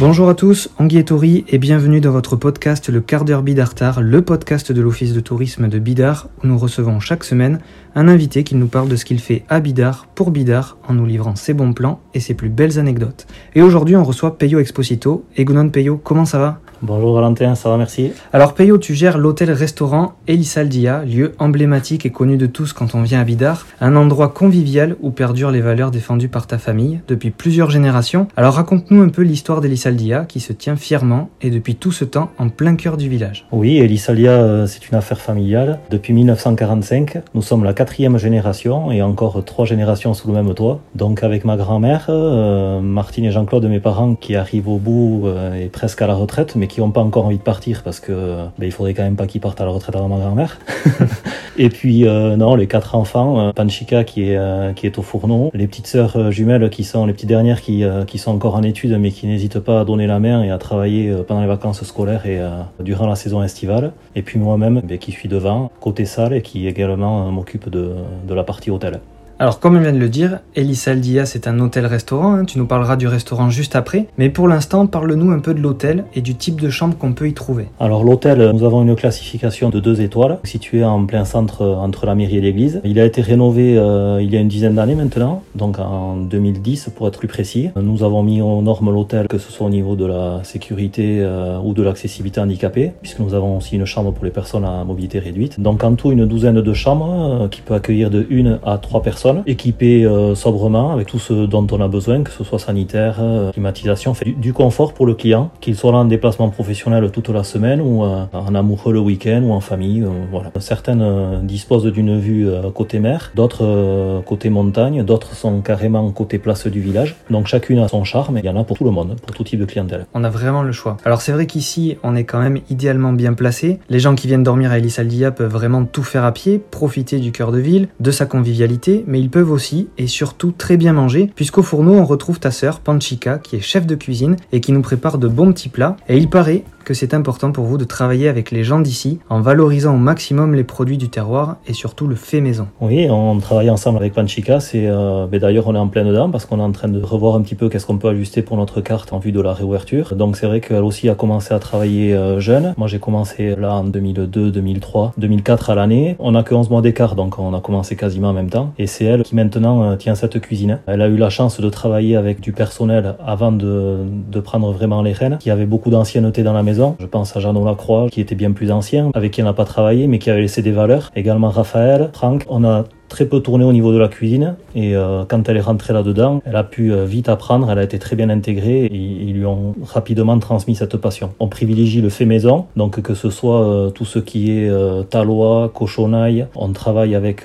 Bonjour à tous, Anguille et Tori et bienvenue dans votre podcast Le quart d'heure Bidartar, le podcast de l'Office de tourisme de Bidar où nous recevons chaque semaine un invité qui nous parle de ce qu'il fait à Bidar pour Bidar en nous livrant ses bons plans et ses plus belles anecdotes. Et aujourd'hui on reçoit Peyo Exposito. Egunon Peyo, comment ça va? Bonjour Valentin, ça va, merci. Alors Peyo, tu gères l'hôtel-restaurant Elisaldia, lieu emblématique et connu de tous quand on vient à Bidar, un endroit convivial où perdurent les valeurs défendues par ta famille depuis plusieurs générations. Alors raconte-nous un peu l'histoire d'Elisaldia qui se tient fièrement et depuis tout ce temps en plein cœur du village. Oui, Elisaldia, euh, c'est une affaire familiale. Depuis 1945, nous sommes la quatrième génération et encore trois générations sous le même toit. Donc avec ma grand-mère, euh, Martine et Jean-Claude, mes parents, qui arrivent au bout euh, et presque à la retraite, mais qui n'ont pas encore envie de partir parce que ben, il faudrait quand même pas qu'ils partent à la retraite avant ma grand-mère. et puis euh, non, les quatre enfants, euh, Panchika qui est euh, qui est au fourneau, les petites sœurs jumelles qui sont les petites dernières qui euh, qui sont encore en études mais qui n'hésitent pas à donner la main et à travailler pendant les vacances scolaires et durant la saison estivale. Et puis moi-même ben, qui suis devant côté salle et qui également m'occupe de de la partie hôtel. Alors comme on vient de le dire, Elisaldia c'est un hôtel-restaurant, hein, tu nous parleras du restaurant juste après, mais pour l'instant parle-nous un peu de l'hôtel et du type de chambre qu'on peut y trouver. Alors l'hôtel, nous avons une classification de deux étoiles, situé en plein centre entre la mairie et l'église. Il a été rénové euh, il y a une dizaine d'années maintenant, donc en 2010 pour être plus précis. Nous avons mis aux normes l'hôtel, que ce soit au niveau de la sécurité euh, ou de l'accessibilité handicapée, puisque nous avons aussi une chambre pour les personnes à mobilité réduite. Donc en tout une douzaine de chambres euh, qui peut accueillir de une à trois personnes, équipées euh, sobrement avec tout ce dont on a besoin, que ce soit sanitaire, euh, climatisation, fait du, confort pour le client, qu'il soit en déplacement professionnel toute la semaine ou euh, en amoureux le week-end ou en famille. voilà. Certaines disposent d'une vue côté mer, d'autres côté montagne, d'autres sont carrément côté place du village. Donc chacune a son charme et il y en a pour tout le monde, pour tout type de clientèle. On a vraiment le choix. Alors c'est vrai qu'ici on est quand même idéalement bien placé. Les gens qui viennent dormir à Elisaldia peuvent vraiment tout faire à pied, profiter du cœur de ville, de sa convivialité, ils peuvent aussi et surtout très bien manger, puisqu'au fourneau on retrouve ta sœur Panchika qui est chef de cuisine et qui nous prépare de bons petits plats. Et il paraît que c'est important pour vous de travailler avec les gens d'ici en valorisant au maximum les produits du terroir et surtout le fait maison. Oui, on travaille ensemble avec Panchika. C'est euh, ben d'ailleurs on est en plein dedans parce qu'on est en train de revoir un petit peu qu'est-ce qu'on peut ajuster pour notre carte en vue de la réouverture. Donc c'est vrai qu'elle aussi a commencé à travailler euh, jeune. Moi j'ai commencé là en 2002, 2003, 2004 à l'année. On a que 11 mois d'écart donc on a commencé quasiment en même temps. Et c'est elle qui maintenant euh, tient cette cuisine. Elle a eu la chance de travailler avec du personnel avant de, de prendre vraiment les rênes, qui avait beaucoup d'ancienneté dans la maison. Je pense à Jeannot Lacroix qui était bien plus ancien, avec qui on n'a pas travaillé mais qui avait laissé des valeurs. Également Raphaël, Franck. On a très peu tourné au niveau de la cuisine et euh, quand elle est rentrée là-dedans, elle a pu euh, vite apprendre, elle a été très bien intégrée et ils lui ont rapidement transmis cette passion. On privilégie le fait maison, donc que ce soit euh, tout ce qui est talois, cochonaille, on travaille avec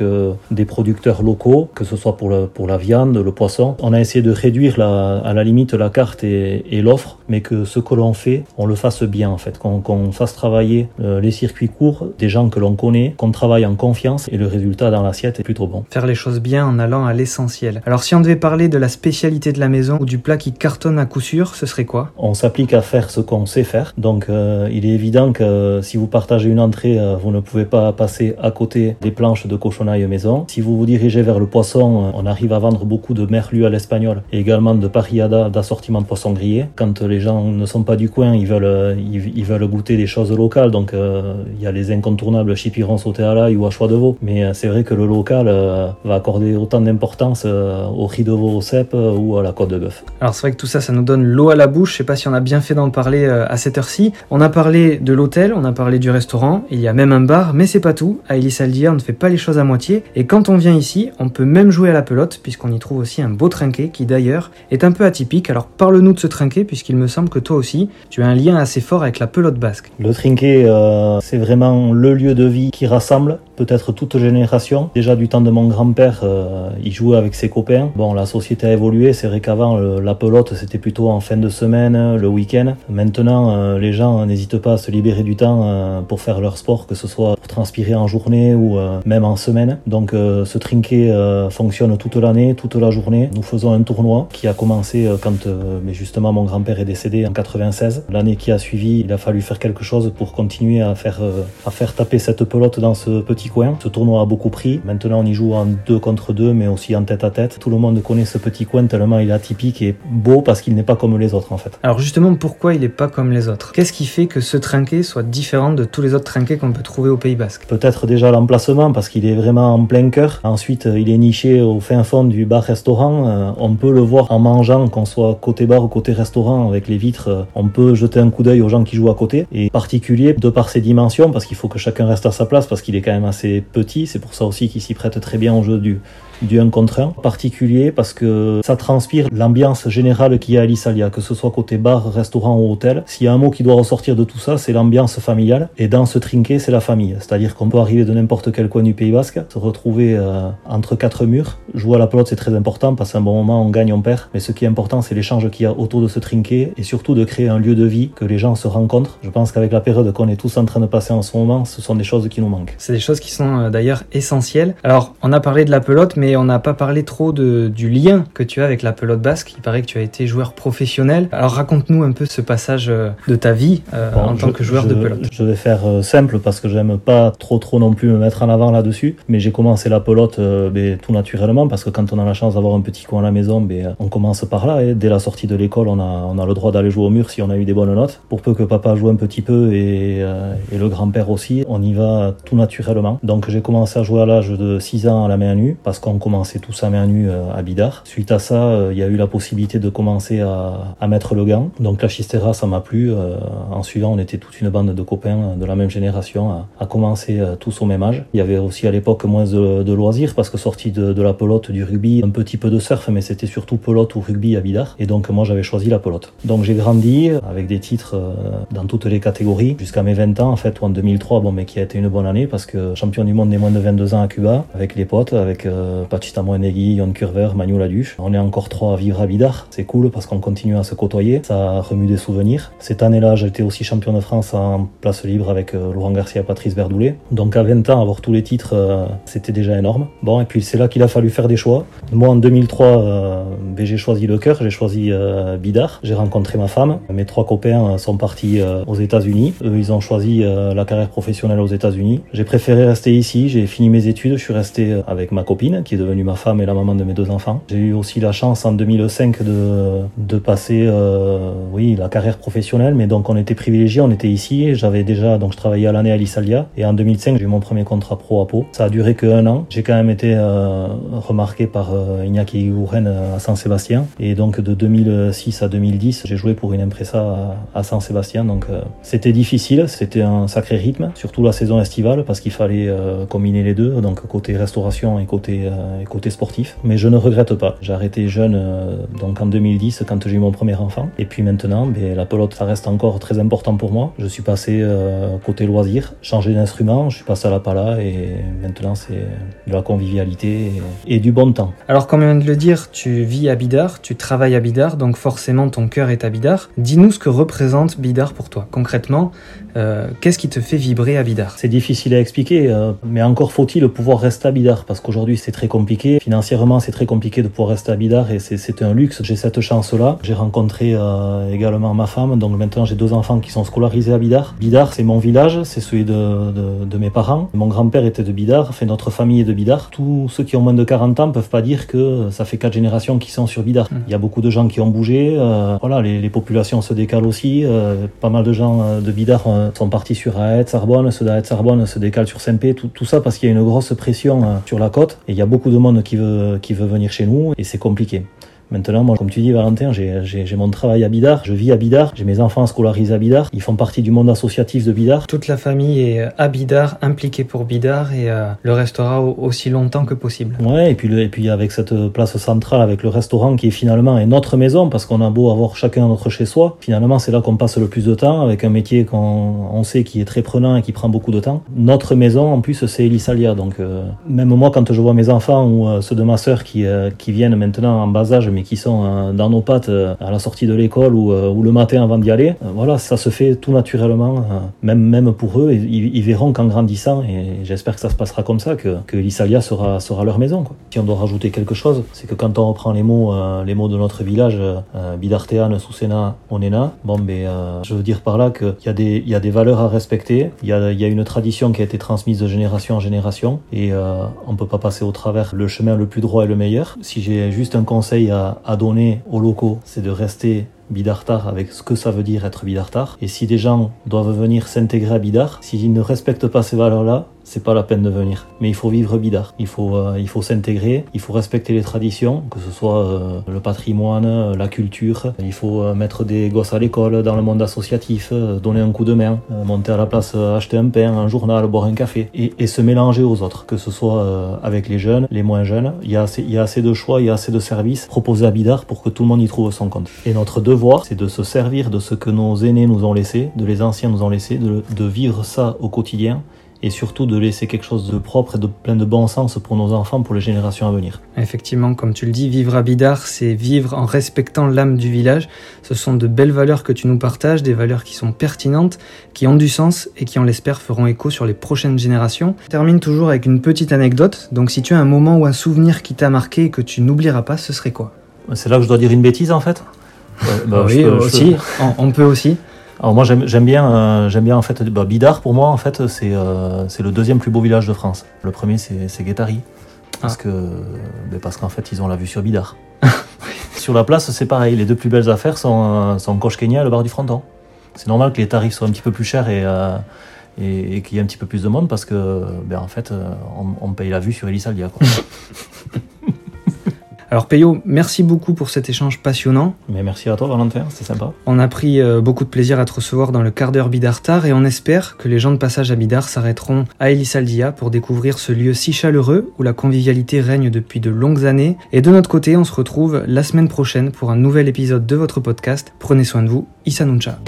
des producteurs locaux, que ce soit pour, pour la viande, le poisson. On a essayé de réduire à la limite la carte et, l'offre, mais que ce que l'on fait, on le fasse bien en fait, qu'on fasse travailler les circuits courts des gens que l'on connaît, qu'on travaille en confiance et le résultat dans l'assiette est plutôt bon. Faire les choses bien en allant à l'essentiel. Alors si on devait parler de la spécialité de la maison ou du plat qui cartonne à coup sûr, ce serait quoi? On s'applique à faire ce qu'on sait faire. Donc euh, il est évident que euh, si vous partagez une entrée, euh, vous ne pouvez pas passer à côté des planches de cochonaille maison. Si vous vous dirigez vers le poisson, on arrive à vendre beaucoup de merlu à l'espagnol et également de parillada d'assortiment de poisson grillé. Quand les gens ne sont pas du coin, ils veulent, ils, ils veulent goûter des choses locales. Donc euh, il y a les incontournables chipiron sauté à l'ail ou à choix de veau. Mais c'est vrai que le local va accorder autant d'importance euh, au riz de veau au cèpe euh, ou à la côte de bœuf. Alors c'est vrai que tout ça, ça nous donne l'eau à la bouche. Je sais pas si on a bien fait d'en parler euh, à cette heure-ci. On a parlé de l'hôtel, on a parlé du restaurant, il y a même un bar, mais c'est pas tout. À Elisaldia, on ne fait pas les choses à moitié. Et quand on vient ici, on peut même jouer à la pelote, puisqu'on y trouve aussi un beau trinquet qui d'ailleurs est un peu atypique. Alors parle-nous de ce trinquet, puisqu'il me semble que toi aussi, tu as un lien assez fort avec la pelote basque. Le trinquet, euh, c'est vraiment le lieu de vie qui rassemble peut-être toute génération. Déjà du temps de mon grand-père, euh, il jouait avec ses copains. Bon, la société a évolué. C'est vrai qu'avant, le- la pelote, c'était plutôt en fin de semaine, le week-end. Maintenant, euh, les gens n'hésitent pas à se libérer du temps euh, pour faire leur sport, que ce soit pour transpirer en journée ou euh, même en semaine. Donc, euh, ce trinquet euh, fonctionne toute l'année, toute la journée. Nous faisons un tournoi qui a commencé euh, quand euh, mais justement mon grand-père est décédé en 96. L'année qui a suivi, il a fallu faire quelque chose pour continuer à faire, euh, à faire taper cette pelote dans ce petit coin. Ce tournoi a beaucoup pris. Maintenant, on y joue en deux contre deux, mais aussi en tête à tête. Tout le monde connaît ce petit coin tellement il est atypique et beau parce qu'il n'est pas comme les autres en fait. Alors justement, pourquoi il n'est pas comme les autres? Qu'est-ce qui fait que ce trinquet soit différent de tous les autres trinquets qu'on peut trouver au Pays Basque? Peut-être déjà l'emplacement parce qu'il est vraiment en plein cœur. Ensuite, euh, il est niché au fin fond du bar-restaurant. Euh, on peut le voir en mangeant, qu'on soit côté bar ou côté restaurant avec les vitres. Euh, on peut jeter un coup d'œil aux gens qui jouent à côté. Et particulier de par ses dimensions parce qu'il faut que chacun reste à sa place parce qu'il est quand même assez petit. C'est pour ça aussi qu'il s'y prête très bien au jeu du, du 1 contre 1 particulier parce que ça transpire l'ambiance générale qu'il y a à l'Issalia, que ce soit côté bar, restaurant ou hôtel. S'il y a un mot qui doit ressortir de tout ça, c'est l'ambiance familiale. Et dans ce trinquet, c'est la famille. C'est-à-dire qu'on peut arriver de n'importe quel coin du Pays Basque, se retrouver euh, entre quatre murs. Jouer à la pelote, c'est très important qu'à un bon moment, on gagne, on perd. Mais ce qui est important, c'est l'échange qu'il y a autour de ce trinquet et surtout de créer un lieu de vie, que les gens se rencontrent. Je pense qu'avec la période qu'on est tous en train de passer en ce moment, ce sont des choses qui nous manquent. C'est des choses qui sont euh, d'ailleurs essentielles. Alors, on a parlé de la pelote, mais on n'a pas parlé trop de, du lien que tu as avec la pelote basque. Il paraît que tu as été joueur professionnel. Alors raconte-nous un peu ce passage euh, de ta vie euh, en tant que joueur de pelote. Je vais faire euh, simple parce que j'aime pas trop trop non plus me mettre en avant là-dessus. Mais j'ai commencé la pelote ben, tout naturellement parce que quand on a la chance d'avoir un petit coin à la maison, ben, on commence par là. Et dès la sortie de l'école, on a, on a le droit d'aller jouer au mur si on a eu des bonnes notes. Pour peu que papa joue un petit peu et, et le grand-père aussi, on y va tout naturellement. Donc j'ai commencé à jouer à l'âge de 6 ans à la main nue parce qu'on commençait tous à main nue à Bidar. Suite à ça, il y a eu la possibilité de commencer à, à mettre le gant. Donc la Chistera, ça m'a plu. Euh, en suivant, on était toute une bande de copains de la même génération à, à commencer euh, tous au même âge. Il y avait aussi à l'époque moins de, loisirs parce que sorti de, de, la pelote, du rugby, un petit peu de surf, mais c'était surtout pelote ou rugby à Bidar. Et donc moi, j'avais choisi la pelote. Donc j'ai grandi avec des titres euh, dans toutes les catégories jusqu'à mes 20 ans en fait, ou en 2003, bon, mais qui a été une bonne année parce que champion du monde des moins de 22 ans à Cuba avec les potes, avec euh, Pachita Moenegui, Yon Curver, Manu Laduche. On est encore trois à vivre à Bidar. C'est cool parce qu'on continue à se côtoyer. Ça remue des souvenirs. Cette année-là, j'étais aussi champion de France en place libre avec euh, Laurent Garcia, Patrice Verdoulet. Donc à 20 ans, avoir tous les titres, euh, c'était déjà énorme. Bon, et puis c'est là qu'il a fallu faire des choix. Moi, en 2003, euh, ben, j'ai choisi le cœur, j'ai choisi Bidar. J'ai rencontré ma femme. Mes trois copains sont partis aux États-Unis. Eux, ils ont choisi la carrière professionnelle aux États-Unis. J'ai préféré rester ici. J'ai fini mes études. Je suis resté avec ma copine, qui est devenue ma femme et la maman de mes deux enfants. J'ai eu aussi la chance en 2005 de, de passer, euh, oui, la carrière professionnelle, mais donc on était privilégiés, on était ici. J'avais déjà, donc je travaillais à l'année à l'Isalia, et en 2005 j'ai eu mon premier contrat pro à Pau. Ça a duré que un an. J'ai quand même été euh, remarqué par euh, Iñaki Guren à Saint-Sébastien, et donc de 2006 à 2010 j'ai joué pour une impresa à, à Saint-Sébastien. Donc euh, c'était difficile, c'était un sacré rythme, surtout la saison estivale parce qu'il fallait euh, combiner les deux, donc côté restauration et côté et côté sportif. Mais je ne regrette pas. J'ai arrêté jeune donc en 2010 quand j'ai eu mon premier enfant. Et puis maintenant, ben, la pelote, ça reste encore très important pour moi. Je suis passé euh, côté loisir, changé d'instrument, je suis passé à la pala et maintenant c'est de la convivialité et, et, du bon temps. Alors comme on vient de le dire, tu vis à Bidar, tu travailles à Bidar, donc forcément ton cœur est à Bidar. Dis-nous ce que représente Bidar pour toi. Concrètement, euh, qu'est-ce qui te fait vibrer à Bidar? C'est difficile à expliquer, euh, mais encore faut-il pouvoir rester à Bidar parce qu'aujourd'hui c'est très compliqué. Financièrement, c'est très compliqué de pouvoir rester à Bidar et c'est un luxe. J'ai cette chance-là. J'ai rencontré euh, également ma femme, donc maintenant j'ai deux enfants qui sont scolarisés à Bidar. Bidar, c'est mon village, c'est celui de, de, de, mes parents. Mon grand-père était de Bidar, fait notre famille est de Bidar. Tous ceux qui ont moins de 40 ans peuvent pas dire que ça fait quatre générations qui sont sur Bidar. Mmh. Il y a beaucoup de gens qui ont bougé. Euh, voilà, les, les, populations se décalent aussi. Euh, pas mal de gens de Bidar sont partis sur Aet, Sarbonne, ceux d'Aet, Sarbonne se décalent sur Saint-Pé. Tout, tout, ça parce qu'il y a une grosse pression sur la côte et il y a beaucoup de monde qui veut, qui veut venir chez nous et c'est compliqué. Maintenant, moi, comme tu dis, Valentin, j'ai mon travail à Bidar, je vis à Bidar, j'ai mes enfants scolarisés à Bidar, ils font partie du monde associatif de Bidar. Toute la famille est à Bidar, impliquée pour Bidar et euh, le restera aussi longtemps que possible. Ouais, et puis, le, et puis avec cette place centrale, avec le restaurant qui est finalement est notre maison, parce qu'on a beau avoir chacun notre chez soi, finalement c'est là qu'on passe le plus de temps, avec un métier qu'on on sait qui est très prenant et qui prend beaucoup de temps. Notre maison, en plus, c'est Elisalia, donc euh, même moi, quand je vois mes enfants ou euh, ceux de ma sœur qui, qui viennent maintenant en bas âge, mais qui sont dans nos pattes à la sortie de l'école ou, ou, le matin avant d'y aller, voilà, ça se fait tout naturellement, même, même pour eux. Ils, ils verront qu'en grandissant, et j'espère que ça se passera comme ça, que, que sera, sera leur maison. Quoi. Si on doit rajouter quelque chose, c'est que quand on reprend les mots, les mots de notre village, Bidartean, Susena, Onena, bon, ben, je veux dire par là qu'il y, a des, y a des valeurs à respecter, il y a, y a une tradition qui a été transmise de génération en génération, et on peut pas passer au travers le chemin le plus droit et le meilleur. Si j'ai juste un conseil à, à donner aux locaux, c'est de rester Bidartar avec ce que ça veut dire être Bidartar. Et si des gens doivent venir s'intégrer à Bidar, s'ils ne respectent pas ces valeurs-là, c'est pas la peine de venir. Mais il faut vivre Bidar. Il faut, euh, faut s'intégrer, il faut respecter les traditions, que ce soit euh, le patrimoine, la culture. Il faut euh, mettre des gosses à l'école, dans le monde associatif, donner un coup de main, monter à la place, acheter un pain, un journal, boire un café, et, se mélanger aux autres, que ce soit avec les jeunes, les moins jeunes. Il y, a assez, il y a assez de choix, il y a assez de services proposés à Bidar pour que tout le monde y trouve son compte. Et notre devoir, c'est de se servir de ce que nos aînés nous ont laissé, de les anciens nous ont laissé, de vivre ça au quotidien et surtout de laisser quelque chose de propre et de plein de bon sens pour nos enfants, pour les générations à venir. Effectivement, comme tu le dis, vivre à Bidar, c'est vivre en respectant l'âme du village. Ce sont de belles valeurs que tu nous partages, des valeurs qui sont pertinentes, qui ont du sens et qui, on l'espère, feront écho sur les prochaines générations. On termine toujours avec une petite anecdote. Donc si tu as un moment ou un souvenir qui t'a marqué et que tu n'oublieras pas, ce serait quoi? C'est là que je dois dire une bêtise en fait? Bah, oui, aussi. On, peut aussi. Alors moi j'aime bien euh, j'aime bien en fait bah, Bidar pour moi en fait c'est euh, c'est le deuxième plus beau village de France. Le premier c'est Guétari parce ah. que bah, parce qu'en fait ils ont la vue sur Bidar. sur la place c'est pareil les deux plus belles affaires sont euh, sont Coche Kenya et le bar du Fronton. C'est normal que les tarifs soient un petit peu plus chers et et, qu'il y ait un petit peu plus de monde parce que ben, en fait on, on paye la vue sur Elisaldia. Alors Peyo, merci beaucoup pour cet échange passionnant. Mais merci à toi Valentin, c'est sympa. On a pris euh, beaucoup de plaisir à te recevoir dans le quart d'heure Bidartar et on espère que les gens de passage à Bidar s'arrêteront à Elisaldia pour découvrir ce lieu si chaleureux où la convivialité règne depuis de longues années. Et de notre côté, on se retrouve la semaine prochaine pour un nouvel épisode de votre podcast. Prenez soin de vous, Issa Nuncha.